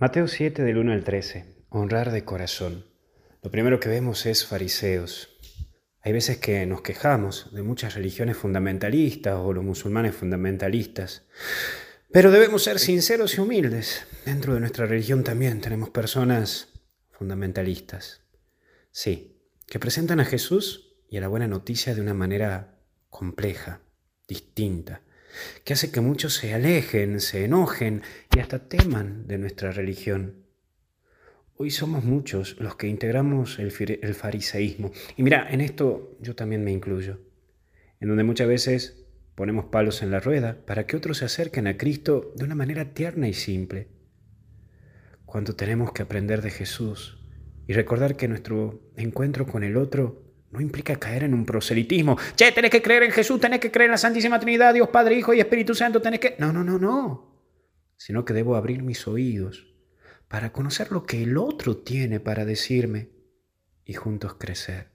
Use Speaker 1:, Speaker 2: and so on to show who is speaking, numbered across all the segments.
Speaker 1: Mateo 7 del 1 al 13. Honrar de corazón. Lo primero que vemos es fariseos. Hay veces que nos quejamos de muchas religiones fundamentalistas o los musulmanes fundamentalistas. Pero debemos ser sinceros y humildes. Dentro de nuestra religión también tenemos personas fundamentalistas. Sí, que presentan a Jesús y a la buena noticia de una manera compleja, distinta, que hace que muchos se alejen, se enojen y hasta teman de nuestra religión. Hoy somos muchos los que integramos el, fariseísmo. Y mira, en esto yo también me incluyo, en donde muchas veces ponemos palos en la rueda para que otros se acerquen a Cristo de una manera tierna y simple. Cuando tenemos que aprender de Jesús y recordar que nuestro encuentro con el otro no implica caer en un proselitismo. Che, tenés que creer en Jesús, tenés que creer en la Santísima Trinidad, Dios Padre, Hijo y Espíritu Santo, tenés que... No, no, no, no. Sino que debo abrir mis oídos para conocer lo que el otro tiene para decirme y juntos crecer.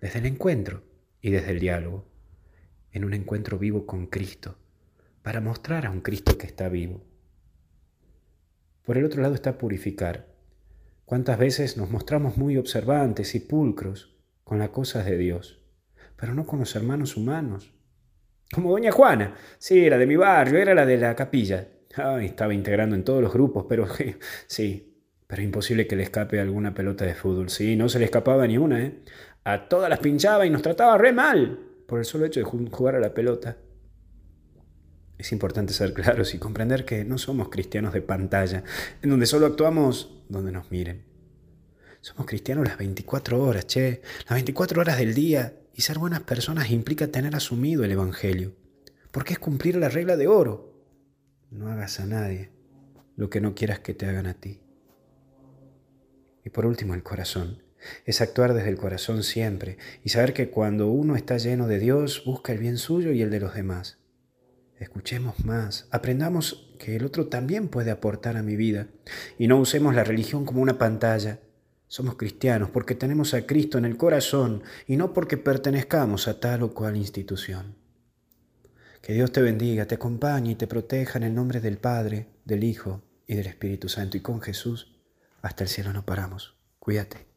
Speaker 1: Desde el encuentro y desde el diálogo. En un encuentro vivo con Cristo, para mostrar a un Cristo que está vivo. Por el otro lado está purificar. ¿Cuántas veces nos mostramos muy observantes y pulcros? Con las cosas de Dios, pero no con los hermanos humanos. Como doña Juana, sí, era de mi barrio, era la de la capilla. Ay, estaba integrando en todos los grupos, pero sí, pero imposible que le escape alguna pelota de fútbol. Sí, no se le escapaba ni una, ¿eh? A todas las pinchaba y nos trataba re mal por el solo hecho de jugar a la pelota. Es importante ser claros y comprender que no somos cristianos de pantalla, en donde solo actuamos donde nos miren. Somos cristianos las 24 horas, che, las 24 horas del día. Y ser buenas personas implica tener asumido el Evangelio, porque es cumplir la regla de oro. No hagas a nadie lo que no quieras que te hagan a ti. Y por último, el corazón. Es actuar desde el corazón siempre y saber que cuando uno está lleno de Dios, busca el bien suyo y el de los demás. Escuchemos más, aprendamos que el otro también puede aportar a mi vida y no usemos la religión como una pantalla somos cristianos porque tenemos a Cristo en el corazón y no porque pertenezcamos a tal o cual institución. Que Dios te bendiga, te acompañe y te proteja en el nombre del Padre, del Hijo y del Espíritu Santo. Y con Jesús hasta el cielo no paramos. Cuídate.